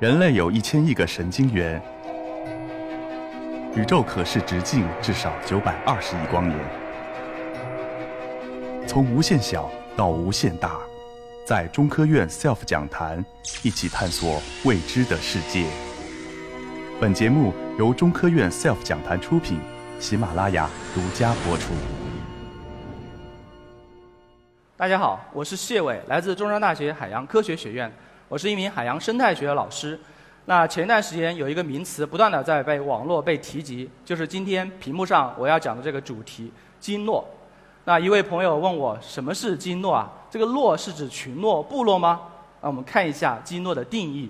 人类有一千亿个神经元，宇宙可视直径至少九百二十亿光年。从无限小到无限大，在中科院 SELF 讲坛一起探索未知的世界。本节目由中科院 SELF 讲坛出品，喜马拉雅独家播出。大家好，我是谢伟，来自中山大学海洋科学学院。我是一名海洋生态学的老师。那前一段时间有一个名词不断的在被网络被提及，就是今天屏幕上我要讲的这个主题——鲸落。那一位朋友问我什么是鲸落啊？这个落是指群落、部落吗？那我们看一下鲸落的定义：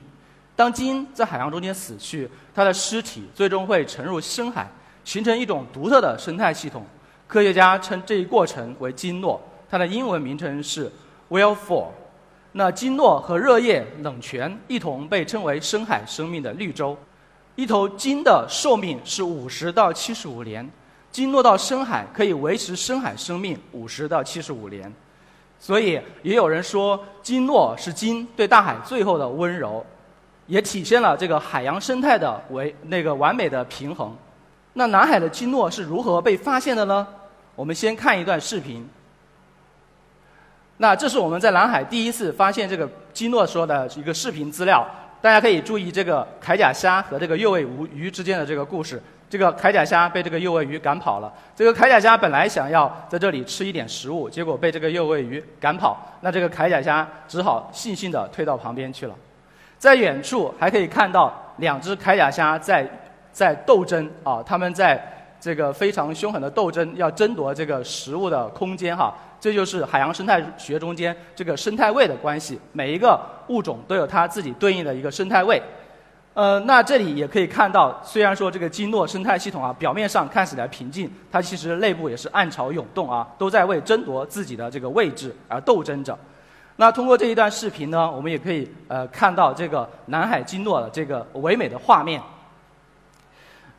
当鲸在海洋中间死去，它的尸体最终会沉入深海，形成一种独特的生态系统。科学家称这一过程为鲸落，它的英文名称是 whale fall。那鲸落和热液冷泉一同被称为深海生命的绿洲。一头鲸的寿命是五十到七十五年，鲸落到深海可以维持深海生命五十到七十五年。所以也有人说，鲸落是鲸对大海最后的温柔，也体现了这个海洋生态的为那个完美的平衡。那南海的鲸落是如何被发现的呢？我们先看一段视频。那这是我们在南海第一次发现这个基诺说的一个视频资料，大家可以注意这个铠甲虾和这个幼尾鱼之间的这个故事。这个铠甲虾被这个幼尾鱼赶跑了，这个铠甲虾本来想要在这里吃一点食物，结果被这个幼尾鱼赶跑，那这个铠甲虾只好悻悻地退到旁边去了。在远处还可以看到两只铠甲虾在在斗争啊，它们在。这个非常凶狠的斗争，要争夺这个食物的空间哈，这就是海洋生态学中间这个生态位的关系。每一个物种都有它自己对应的一个生态位。呃，那这里也可以看到，虽然说这个鲸落生态系统啊，表面上看起来平静，它其实内部也是暗潮涌动啊，都在为争夺自己的这个位置而斗争着。那通过这一段视频呢，我们也可以呃看到这个南海鲸落的这个唯美的画面。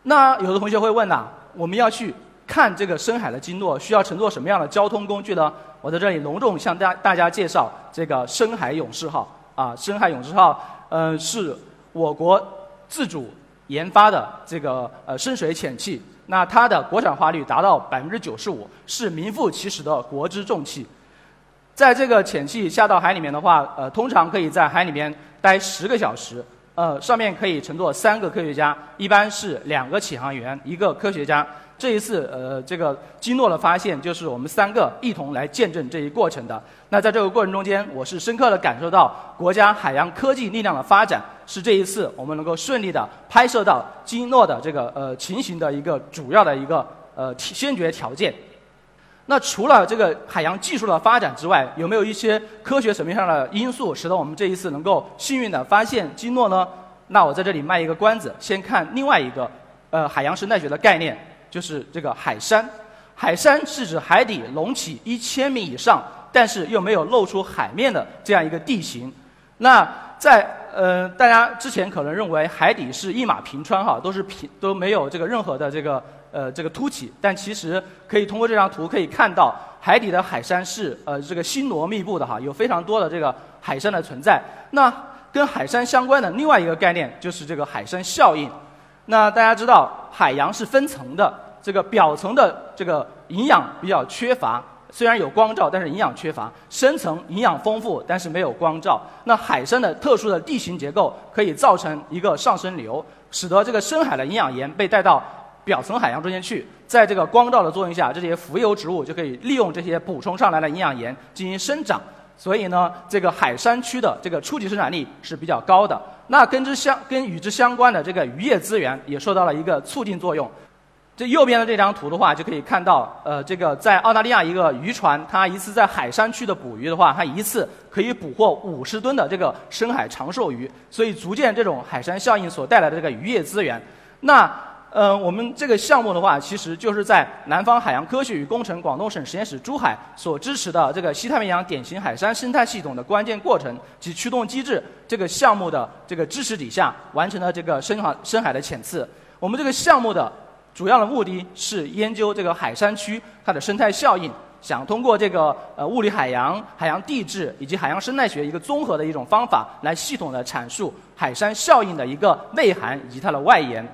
那有的同学会问呐？我们要去看这个深海的鲸落，需要乘坐什么样的交通工具呢？我在这里隆重向大大家介绍这个深海勇士号啊，深海勇士号，呃，是我国自主研发的这个呃深水潜器，那它的国产化率达到百分之九十五，是名副其实的国之重器。在这个潜器下到海里面的话，呃，通常可以在海里面待十个小时。呃，上面可以乘坐三个科学家，一般是两个启航员，一个科学家。这一次，呃，这个基诺的发现，就是我们三个一同来见证这一过程的。那在这个过程中间，我是深刻的感受到国家海洋科技力量的发展，是这一次我们能够顺利的拍摄到基诺的这个呃情形的一个主要的一个呃先决条件。那除了这个海洋技术的发展之外，有没有一些科学层面上的因素，使得我们这一次能够幸运的发现鲸落呢？那我在这里卖一个关子，先看另外一个，呃，海洋生态学的概念，就是这个海山。海山是指海底隆起一千米以上，但是又没有露出海面的这样一个地形。那在呃，大家之前可能认为海底是一马平川哈，都是平都没有这个任何的这个。呃，这个凸起，但其实可以通过这张图可以看到，海底的海山是呃这个星罗密布的哈，有非常多的这个海山的存在。那跟海山相关的另外一个概念就是这个海山效应。那大家知道，海洋是分层的，这个表层的这个营养比较缺乏，虽然有光照，但是营养缺乏；深层营养丰富，但是没有光照。那海山的特殊的地形结构可以造成一个上升流，使得这个深海的营养盐被带到。表层海洋中间去，在这个光照的作用下，这些浮游植物就可以利用这些补充上来的营养盐进行生长。所以呢，这个海山区的这个初级生产力是比较高的。那跟之相跟与之相关的这个渔业资源也受到了一个促进作用。这右边的这张图的话，就可以看到，呃，这个在澳大利亚一个渔船，它一次在海山区的捕鱼的话，它一次可以捕获五十吨的这个深海长寿鱼。所以，逐渐这种海山效应所带来的这个渔业资源。那嗯，我们这个项目的话，其实就是在南方海洋科学与工程广东省实验室珠海所支持的这个西太平洋典型海山生态系统的关键过程及驱动机制这个项目的这个支持底下，完成了这个深海深海的潜次。我们这个项目的主要的目的是研究这个海山区它的生态效应，想通过这个呃物理海洋、海洋地质以及海洋生态学一个综合的一种方法，来系统的阐述海山效应的一个内涵以及它的外延。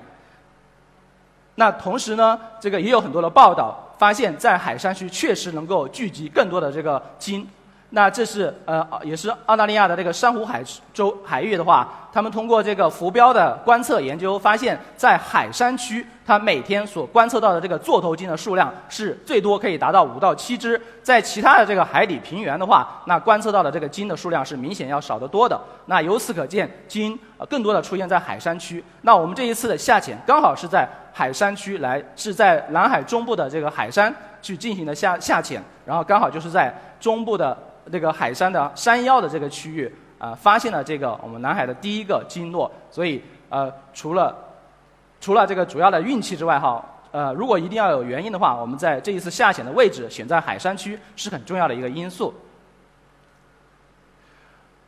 那同时呢，这个也有很多的报道发现，在海山区确实能够聚集更多的这个金。那这是呃，也是澳大利亚的这个珊瑚海州海域的话，他们通过这个浮标的观测研究，发现，在海山区，它每天所观测到的这个座头鲸的数量是最多可以达到五到七只。在其他的这个海底平原的话，那观测到的这个鲸的数量是明显要少得多的。那由此可见，鲸更多的出现在海山区。那我们这一次的下潜，刚好是在海山区来，是在南海中部的这个海山去进行的下下潜，然后刚好就是在中部的。这个海山的山腰的这个区域啊，发现了这个我们南海的第一个鲸落，所以呃，除了除了这个主要的运气之外哈，呃，如果一定要有原因的话，我们在这一次下潜的位置选在海山区是很重要的一个因素。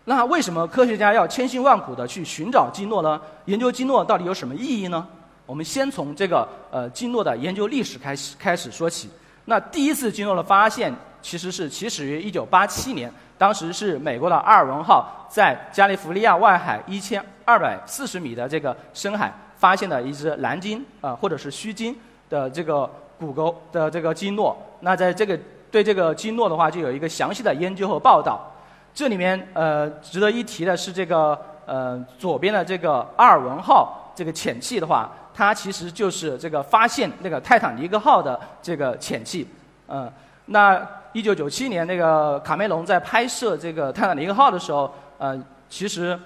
那为什么科学家要千辛万苦的去寻找鲸落呢？研究鲸落到底有什么意义呢？我们先从这个呃鲸落的研究历史开始开始说起。那第一次鲸落的发现。其实是起始于1987年，当时是美国的阿尔文号在加利福尼亚外海1240米的这个深海发现的一只蓝鲸，呃，或者是须鲸的这个骨骼的这个鲸落。那在这个对这个鲸落的话，就有一个详细的研究和报道。这里面呃值得一提的是这个呃左边的这个阿尔文号这个潜器的话，它其实就是这个发现那个泰坦尼克号的这个潜器，嗯，那。一九九七年，那个卡梅隆在拍摄这个泰坦尼克号的时候，呃，其实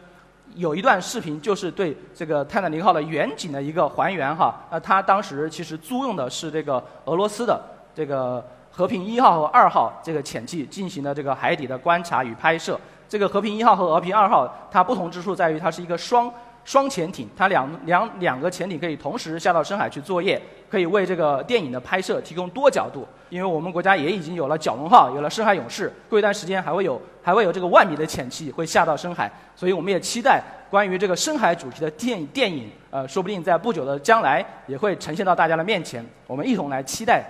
有一段视频就是对这个泰坦尼克号的远景的一个还原哈。那他当时其实租用的是这个俄罗斯的这个和平一号和二号这个潜器进行的这个海底的观察与拍摄。这个和平一号和和平二号它不同之处在于它是一个双。双潜艇，它两两两个潜艇可以同时下到深海去作业，可以为这个电影的拍摄提供多角度。因为我们国家也已经有了蛟龙号，有了深海勇士，过一段时间还会有还会有这个万米的潜器会下到深海，所以我们也期待关于这个深海主题的电电影，呃，说不定在不久的将来也会呈现到大家的面前，我们一同来期待。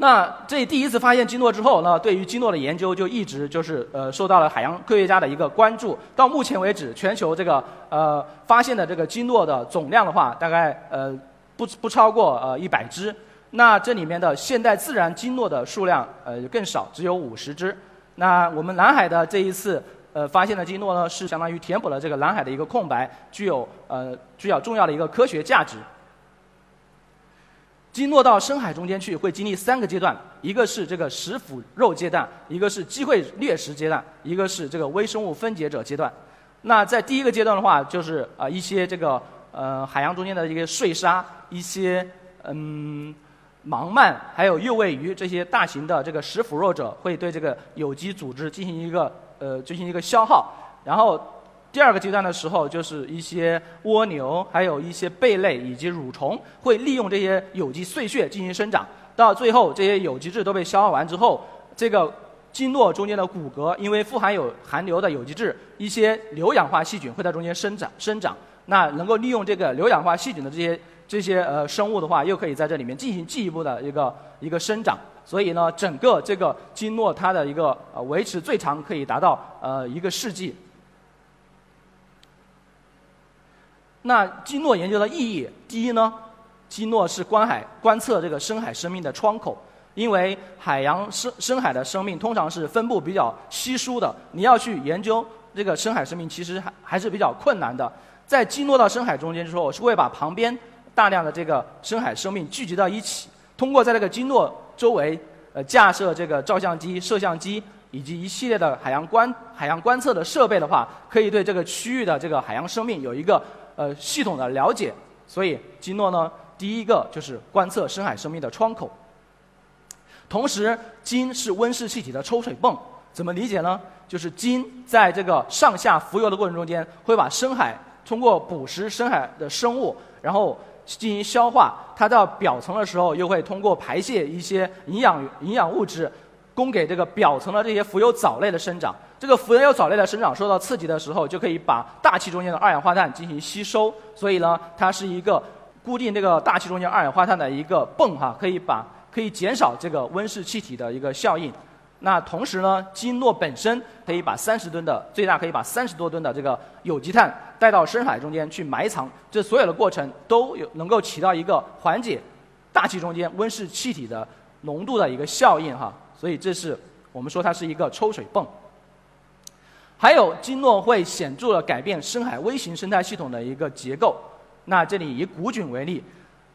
那这第一次发现鲸落之后，那对于鲸落的研究就一直就是呃受到了海洋科学家的一个关注。到目前为止，全球这个呃发现的这个鲸落的总量的话，大概呃不不超过呃一百只。那这里面的现代自然鲸落的数量呃更少，只有五十只。那我们南海的这一次呃发现的鲸落呢，是相当于填补了这个南海的一个空白，具有呃具有重要的一个科学价值。鲸落到深海中间去，会经历三个阶段：一个是这个食腐肉阶段，一个是机会掠食阶段，一个是这个微生物分解者阶段。那在第一个阶段的话，就是啊一些这个呃海洋中间的一个碎沙、一些嗯盲鳗，还有幼尾鱼这些大型的这个食腐肉者，会对这个有机组织进行一个呃进行一个消耗，然后。第二个阶段的时候，就是一些蜗牛，还有一些贝类以及蠕虫，会利用这些有机碎屑进行生长。到最后，这些有机质都被消耗完之后，这个鲸落中间的骨骼，因为富含有含硫的有机质，一些硫氧化细菌会在中间生长生长。那能够利用这个硫氧化细菌的这些这些呃生物的话，又可以在这里面进行进一步的一个一个生长。所以呢，整个这个鲸落它的一个呃维持最长可以达到呃一个世纪。那基诺研究的意义，第一呢，基诺是观海观测这个深海生命的。窗口，因为海洋深深海的。生命通常是分布比较稀疏的，你要去研究这个深海生命，其实还还是比较困难的。在基诺到深海中间之后，是会把旁边大量的这个深海生命聚集到一起，通过在这个基诺周围呃架设这个照相机、摄像机以及一系列的。海洋观海洋观测的。设备的话，可以对这个区域的。这个海洋生命有一个。呃，系统的了解，所以鲸落呢，第一个就是观测深海生命的窗口。同时，金是温室气体的抽水泵，怎么理解呢？就是金在这个上下浮游的过程中间，会把深海通过捕食深海的生物，然后进行消化。它到表层的时候，又会通过排泄一些营养营养物质，供给这个表层的这些浮游藻类的生长。这个浮游藻类的生长受到刺激的时候，就可以把大气中间的二氧化碳进行吸收。所以呢，它是一个固定这个大气中间二氧化碳的一个泵哈，可以把可以减少这个温室气体的一个效应。那同时呢，金诺本身可以把三十吨的最大可以把三十多吨的这个有机碳带到深海中间去埋藏，这所有的过程都有能够起到一个缓解大气中间温室气体的浓度的一个效应哈。所以这是我们说它是一个抽水泵。还有经络会显著的改变深海微型生态系统的一个结构。那这里以古菌为例。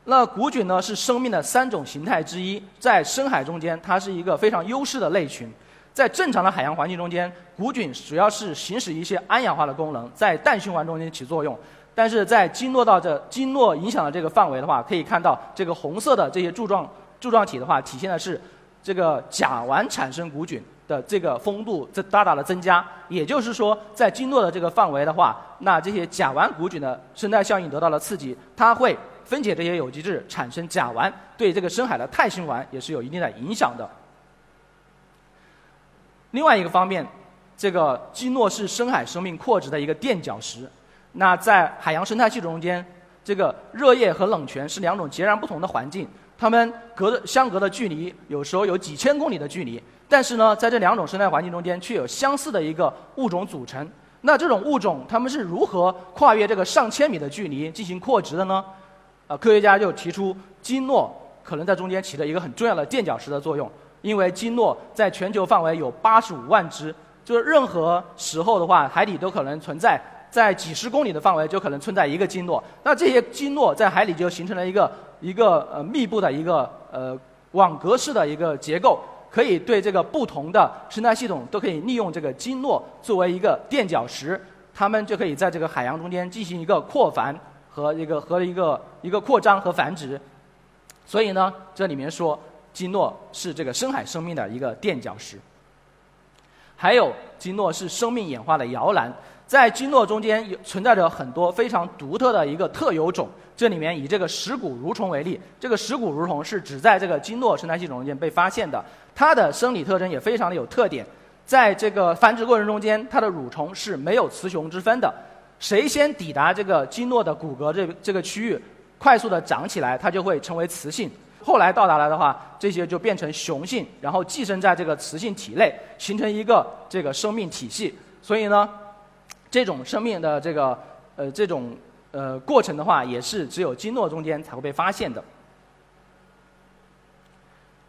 那古菌呢是生命的三种形态之一，在深海中间，它是一个非常优势的类群。在正常的海洋环境中间，古菌主要是行使一些氨氧化的功能，在氮循环中间起作用。但是在经络到这经络影响的这个范围的话，可以看到这个红色的这些柱状柱状体的话，体现的是这个甲烷产生古菌的这个风度在大大的增加。也就是说，在经络的这个范围的话，那这些甲烷古菌的生态效应得到了刺激，它会。分解这些有机质产生甲烷，对这个深海的碳循环也是有一定的影响的。另外一个方面，这个基诺是深海生命扩殖的一个垫脚石。那在海洋生态系统中间，这个热液和冷泉是两种截然不同的环境，它们隔的相隔的距离有时候有几千公里的距离，但是呢，在这两种生态环境中间却有相似的一个物种组成。那这种物种它们是如何跨越这个上千米的距离进行扩殖的呢？呃，科学家就提出鲸诺可能在中间起了一个很重要的垫脚石的作用，因为鲸诺在全球范围有八十五万只，就是任何时候的话，海底都可能存在，在几十公里的范围就可能存在一个鲸诺。那这些鲸诺在海里就形成了一个一个呃密布的一个呃网格式的一个结构，可以对这个不同的生态系统都可以利用这个金诺作为一个垫脚石，它们就可以在这个海洋中间进行一个扩繁。和一个和一个一个扩张和繁殖，所以呢，这里面说基诺是这个深海生命的一个垫脚石。还有基诺是生命演化的摇篮，在基诺中间有存在着很多非常独特的一个特有种。这里面以这个石骨蠕虫为例，这个石骨蠕虫是只在这个经络生态系统中间被发现的，它的生理特征也非常的有特点。在这个繁殖过程中间，它的蠕虫是没有雌雄之分的。谁先抵达这个经络的骨骼这这个区域，快速的长起来，它就会成为雌性。后来到达了的话，这些就变成雄性，然后寄生在这个雌性体内，形成一个这个生命体系。所以呢，这种生命的这个呃这种呃过程的话，也是只有经络中间才会被发现的。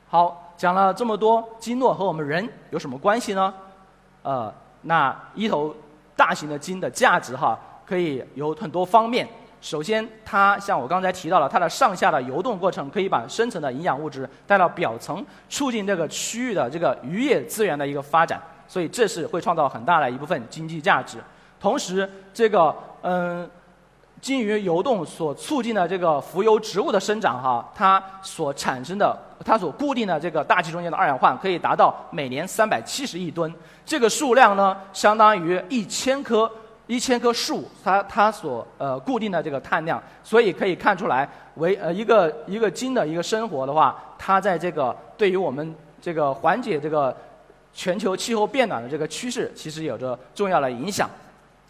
好，讲了这么多，经络和我们人有什么关系呢？呃，那一头。大型的鲸的价值哈，可以有很多方面。首先，它像我刚才提到了，它的上下的游动过程可以把深层的营养物质带到表层，促进这个区域的这个渔业资源的一个发展，所以这是会创造很大的一部分经济价值。同时，这个嗯。鲸鱼游动所促进的这个浮游植物的生长，哈，它所产生的、它所固定的这个大气中间的二氧化碳可以达到每年三百七十亿吨，这个数量呢，相当于一千棵一千棵树，它它所呃固定的这个碳量，所以可以看出来，为呃一个一个鲸的一个生活的话，它在这个对于我们这个缓解这个全球气候变暖的这个趋势，其实有着重要的影响，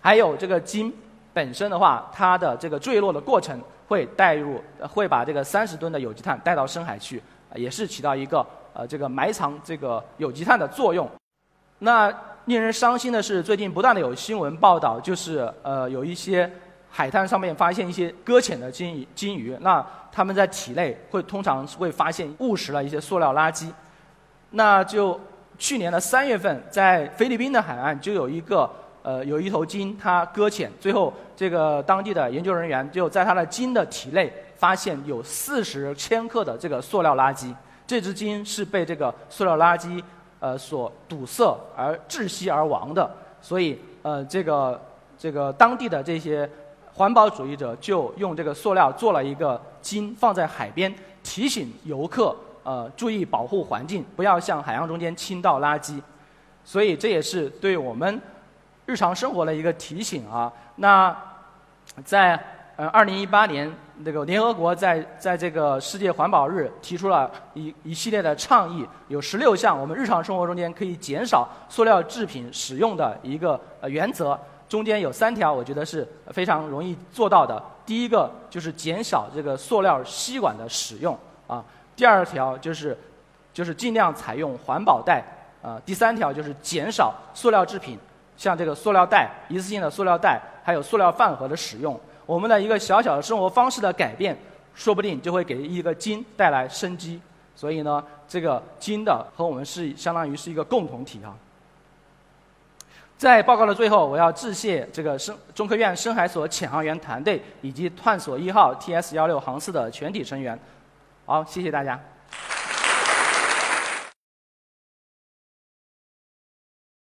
还有这个鲸。本身的话，它的这个坠落的过程会带入，会把这个三十吨的有机碳带到深海去，也是起到一个呃这个埋藏这个有机碳的作用。那令人伤心的是，最近不断的有新闻报道，就是呃有一些海滩上面发现一些搁浅的鲸鱼，鲸鱼，那它们在体内会通常会发现误食了一些塑料垃圾。那就去年的三月份，在菲律宾的海岸就有一个。呃，有一头鲸，它搁浅，最后这个当地的研究人员就在它的鲸的体内发现有四十千克的这个塑料垃圾。这只鲸是被这个塑料垃圾呃所堵塞而窒息而亡的。所以呃，这个这个当地的这些环保主义者就用这个塑料做了一个鲸放在海边，提醒游客呃注意保护环境，不要向海洋中间倾倒垃圾。所以这也是对我们。日常生活的一个提醒啊，那在呃二零一八年，这个联合国在在这个世界环保日提出了一一系列的倡议，有十六项我们日常生活中间可以减少塑料制品使用的一个呃原则，中间有三条我觉得是非常容易做到的。第一个就是减少这个塑料吸管的使用啊，第二条就是就是尽量采用环保袋，啊，第三条就是减少塑料制品，像这个塑料袋、一次性的塑料袋，还有塑料饭盒的使用。我们的一个小小的生活方式的改变，说不定就会给一个金带来生机。所以呢，这个金的和我们是相当于是一个共同体啊。在报告的最后，我要致谢这个深中科院深海所潜航员团队以及探索一号 TS 幺六航次的全体成员。好，谢谢大家。